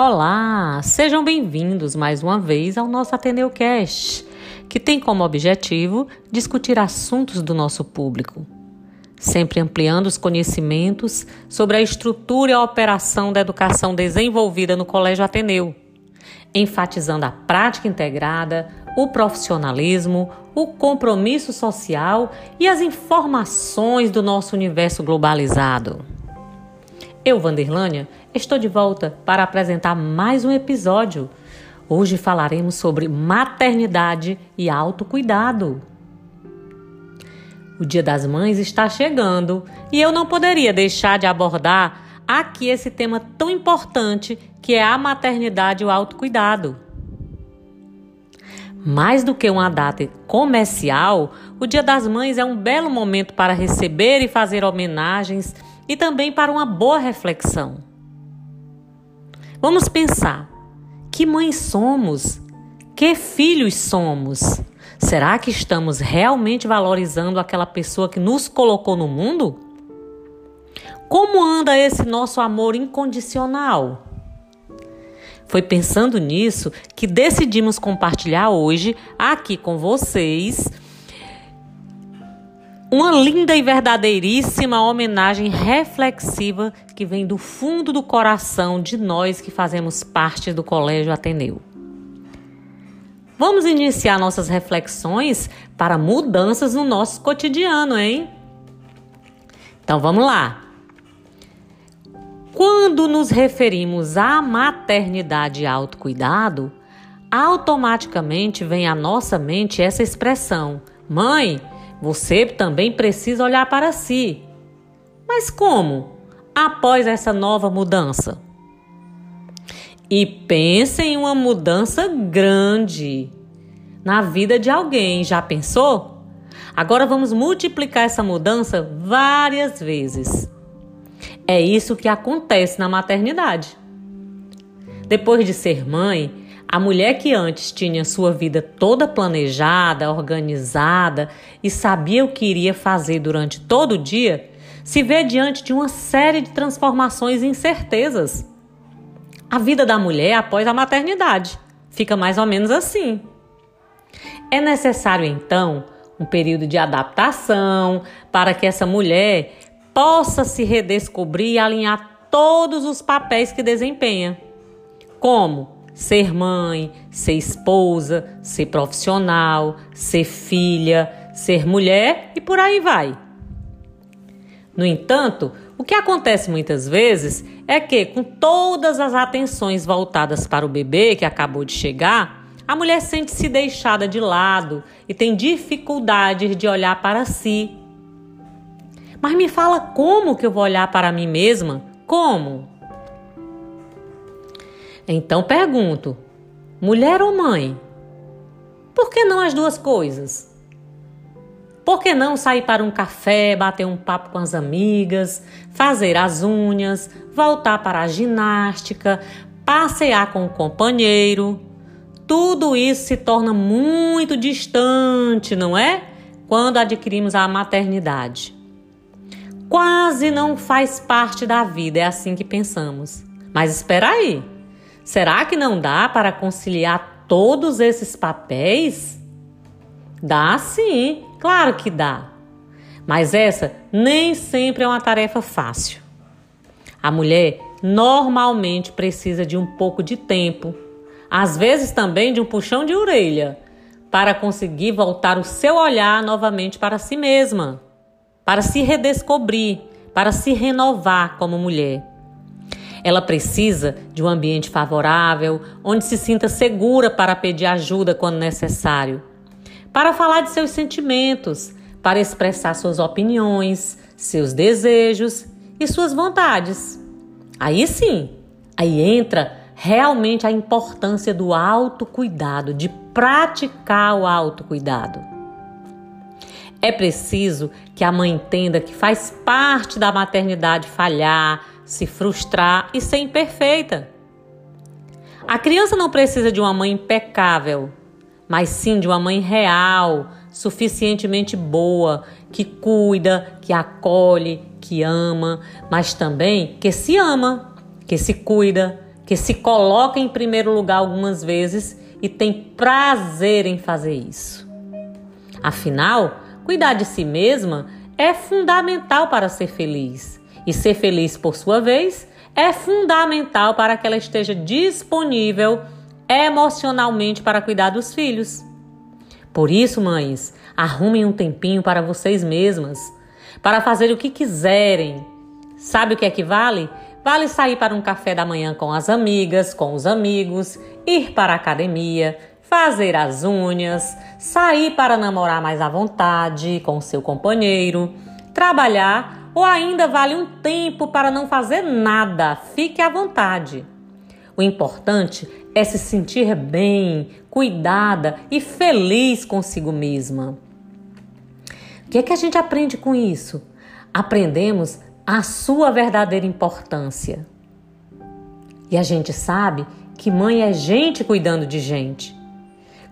Olá, sejam bem-vindos mais uma vez ao nosso Ateneu que tem como objetivo discutir assuntos do nosso público, sempre ampliando os conhecimentos sobre a estrutura e a operação da educação desenvolvida no Colégio Ateneu, enfatizando a prática integrada, o profissionalismo, o compromisso social e as informações do nosso universo globalizado. Eu, Vanderlânia, estou de volta para apresentar mais um episódio. Hoje falaremos sobre maternidade e autocuidado. O Dia das Mães está chegando e eu não poderia deixar de abordar aqui esse tema tão importante que é a maternidade e o autocuidado. Mais do que uma data comercial, o Dia das Mães é um belo momento para receber e fazer homenagens e também para uma boa reflexão. Vamos pensar: que mães somos? Que filhos somos? Será que estamos realmente valorizando aquela pessoa que nos colocou no mundo? Como anda esse nosso amor incondicional? Foi pensando nisso que decidimos compartilhar hoje aqui com vocês uma linda e verdadeiríssima homenagem reflexiva que vem do fundo do coração de nós que fazemos parte do Colégio Ateneu. Vamos iniciar nossas reflexões para mudanças no nosso cotidiano, hein? Então vamos lá. Quando nos referimos à maternidade e autocuidado, automaticamente vem à nossa mente essa expressão: mãe, você também precisa olhar para si. Mas como? Após essa nova mudança. E pense em uma mudança grande na vida de alguém. Já pensou? Agora vamos multiplicar essa mudança várias vezes. É isso que acontece na maternidade. Depois de ser mãe, a mulher que antes tinha sua vida toda planejada, organizada e sabia o que iria fazer durante todo o dia, se vê diante de uma série de transformações e incertezas. A vida da mulher após a maternidade fica mais ou menos assim. É necessário então um período de adaptação para que essa mulher possa se redescobrir e alinhar todos os papéis que desempenha. Como? Ser mãe, ser esposa, ser profissional, ser filha, ser mulher e por aí vai. No entanto, o que acontece muitas vezes é que, com todas as atenções voltadas para o bebê que acabou de chegar, a mulher sente-se deixada de lado e tem dificuldade de olhar para si. Mas me fala como que eu vou olhar para mim mesma? Como? Então pergunto: mulher ou mãe? Por que não as duas coisas? Por que não sair para um café, bater um papo com as amigas, fazer as unhas, voltar para a ginástica, passear com o companheiro? Tudo isso se torna muito distante, não é? Quando adquirimos a maternidade. Quase não faz parte da vida, é assim que pensamos. Mas espera aí. Será que não dá para conciliar todos esses papéis? Dá sim, claro que dá. Mas essa nem sempre é uma tarefa fácil. A mulher normalmente precisa de um pouco de tempo, às vezes também de um puxão de orelha, para conseguir voltar o seu olhar novamente para si mesma, para se redescobrir, para se renovar como mulher. Ela precisa de um ambiente favorável, onde se sinta segura para pedir ajuda quando necessário, para falar de seus sentimentos, para expressar suas opiniões, seus desejos e suas vontades. Aí sim, aí entra realmente a importância do autocuidado, de praticar o autocuidado. É preciso que a mãe entenda que faz parte da maternidade falhar, se frustrar e ser imperfeita. A criança não precisa de uma mãe impecável, mas sim de uma mãe real, suficientemente boa, que cuida, que acolhe, que ama, mas também que se ama, que se cuida, que se coloca em primeiro lugar algumas vezes e tem prazer em fazer isso. Afinal, cuidar de si mesma é fundamental para ser feliz. E ser feliz, por sua vez, é fundamental para que ela esteja disponível emocionalmente para cuidar dos filhos. Por isso, mães, arrumem um tempinho para vocês mesmas, para fazer o que quiserem. Sabe o que é que vale? Vale sair para um café da manhã com as amigas, com os amigos, ir para a academia, fazer as unhas, sair para namorar mais à vontade com seu companheiro, trabalhar ou ainda vale um tempo para não fazer nada. Fique à vontade. O importante é se sentir bem, cuidada e feliz consigo mesma. O que é que a gente aprende com isso? Aprendemos a sua verdadeira importância. E a gente sabe que mãe é gente cuidando de gente.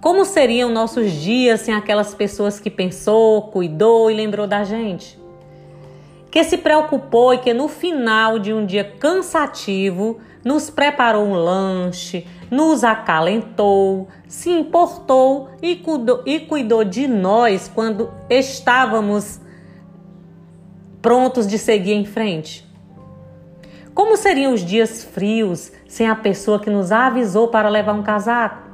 Como seriam nossos dias sem aquelas pessoas que pensou, cuidou e lembrou da gente? Que se preocupou e que no final de um dia cansativo nos preparou um lanche, nos acalentou, se importou e cuidou, e cuidou de nós quando estávamos prontos de seguir em frente. Como seriam os dias frios sem a pessoa que nos avisou para levar um casaco?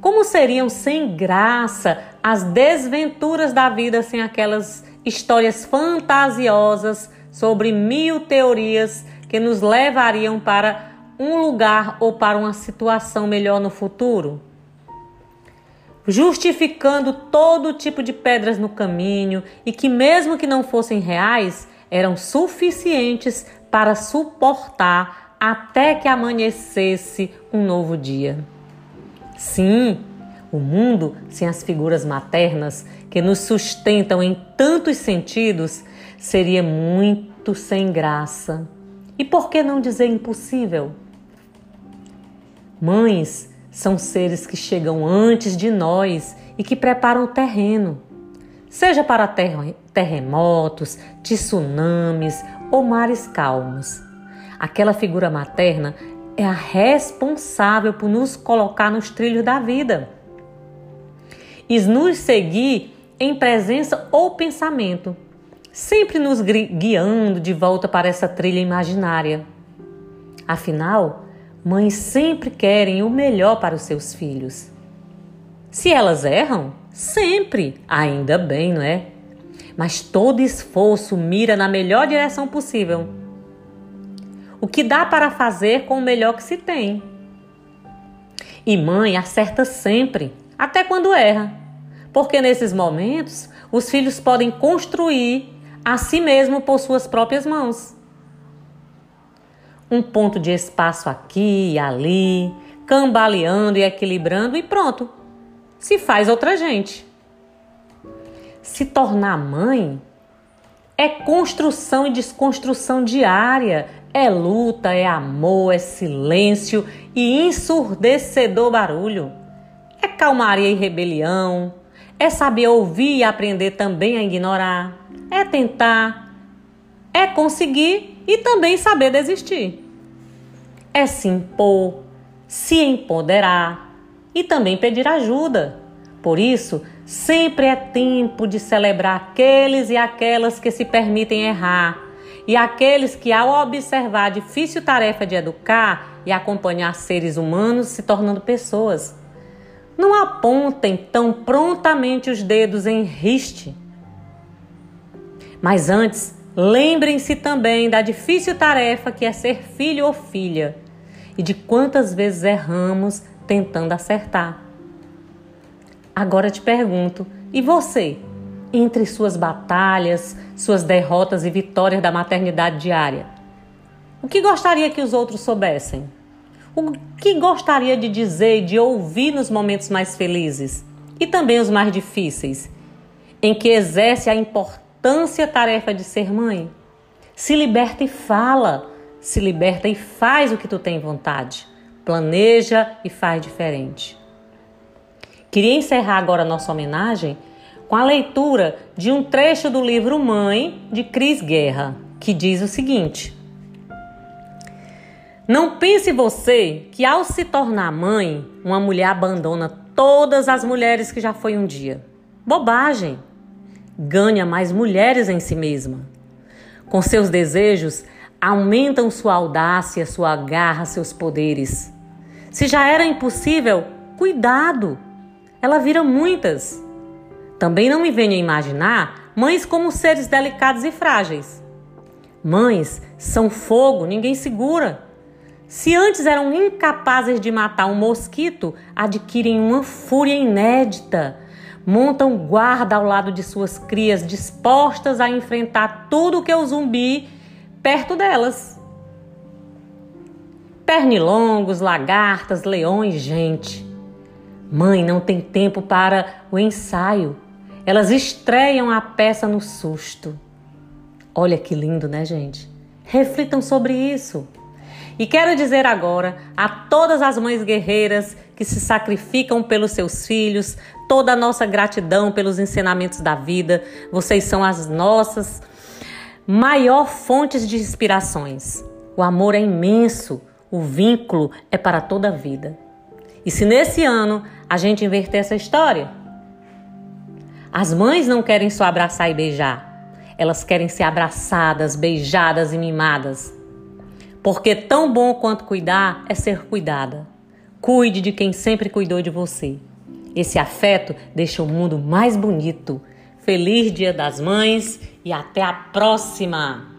Como seriam sem graça as desventuras da vida sem aquelas histórias fantasiosas sobre mil teorias que nos levariam para um lugar ou para uma situação melhor no futuro? Justificando todo tipo de pedras no caminho e que, mesmo que não fossem reais, eram suficientes para suportar até que amanhecesse um novo dia. Sim, o mundo sem as figuras maternas que nos sustentam em tantos sentidos seria muito sem graça. E por que não dizer impossível? Mães são seres que chegam antes de nós e que preparam o terreno, seja para terremotos, tsunamis ou mares calmos. Aquela figura materna é a responsável por nos colocar nos trilhos da vida e nos seguir em presença ou pensamento, sempre nos guiando de volta para essa trilha imaginária. Afinal, mães sempre querem o melhor para os seus filhos. Se elas erram, sempre, ainda bem, não é? Mas todo esforço mira na melhor direção possível o que dá para fazer com o melhor que se tem. E mãe acerta sempre, até quando erra, porque nesses momentos os filhos podem construir a si mesmo por suas próprias mãos. Um ponto de espaço aqui e ali, cambaleando e equilibrando e pronto. Se faz outra gente. Se tornar mãe é construção e desconstrução diária é luta, é amor, é silêncio e ensurdecedor barulho. É calmaria e rebelião. É saber ouvir e aprender também a ignorar. É tentar. É conseguir e também saber desistir. É se impor, se empoderar e também pedir ajuda. Por isso, sempre é tempo de celebrar aqueles e aquelas que se permitem errar e aqueles que, ao observar a difícil tarefa de educar e acompanhar seres humanos se tornando pessoas, não apontem tão prontamente os dedos em riste. Mas antes, lembrem-se também da difícil tarefa que é ser filho ou filha e de quantas vezes erramos tentando acertar. Agora te pergunto, e você? entre suas batalhas, suas derrotas e vitórias da maternidade diária? O que gostaria que os outros soubessem? O que gostaria de dizer e de ouvir nos momentos mais felizes? E também os mais difíceis, em que exerce a importância tarefa de ser mãe? Se liberta e fala, se liberta e faz o que tu tem vontade, planeja e faz diferente. Queria encerrar agora nossa homenagem com a leitura de um trecho do livro Mãe, de Cris Guerra, que diz o seguinte: Não pense você que ao se tornar mãe, uma mulher abandona todas as mulheres que já foi um dia. Bobagem! Ganha mais mulheres em si mesma. Com seus desejos, aumentam sua audácia, sua garra, seus poderes. Se já era impossível, cuidado! Ela vira muitas. Também não me venha imaginar mães como seres delicados e frágeis. Mães são fogo, ninguém segura. Se antes eram incapazes de matar um mosquito, adquirem uma fúria inédita. Montam guarda ao lado de suas crias, dispostas a enfrentar tudo que é o zumbi perto delas. Pernilongos, lagartas, leões, gente. Mãe não tem tempo para o ensaio. Elas estreiam a peça no susto. Olha que lindo, né, gente? Reflitam sobre isso. E quero dizer agora a todas as mães guerreiras que se sacrificam pelos seus filhos, toda a nossa gratidão pelos ensinamentos da vida. Vocês são as nossas maior fontes de inspirações. O amor é imenso, o vínculo é para toda a vida. E se nesse ano a gente inverter essa história? As mães não querem só abraçar e beijar, elas querem ser abraçadas, beijadas e mimadas. Porque tão bom quanto cuidar é ser cuidada. Cuide de quem sempre cuidou de você. Esse afeto deixa o mundo mais bonito. Feliz Dia das Mães e até a próxima!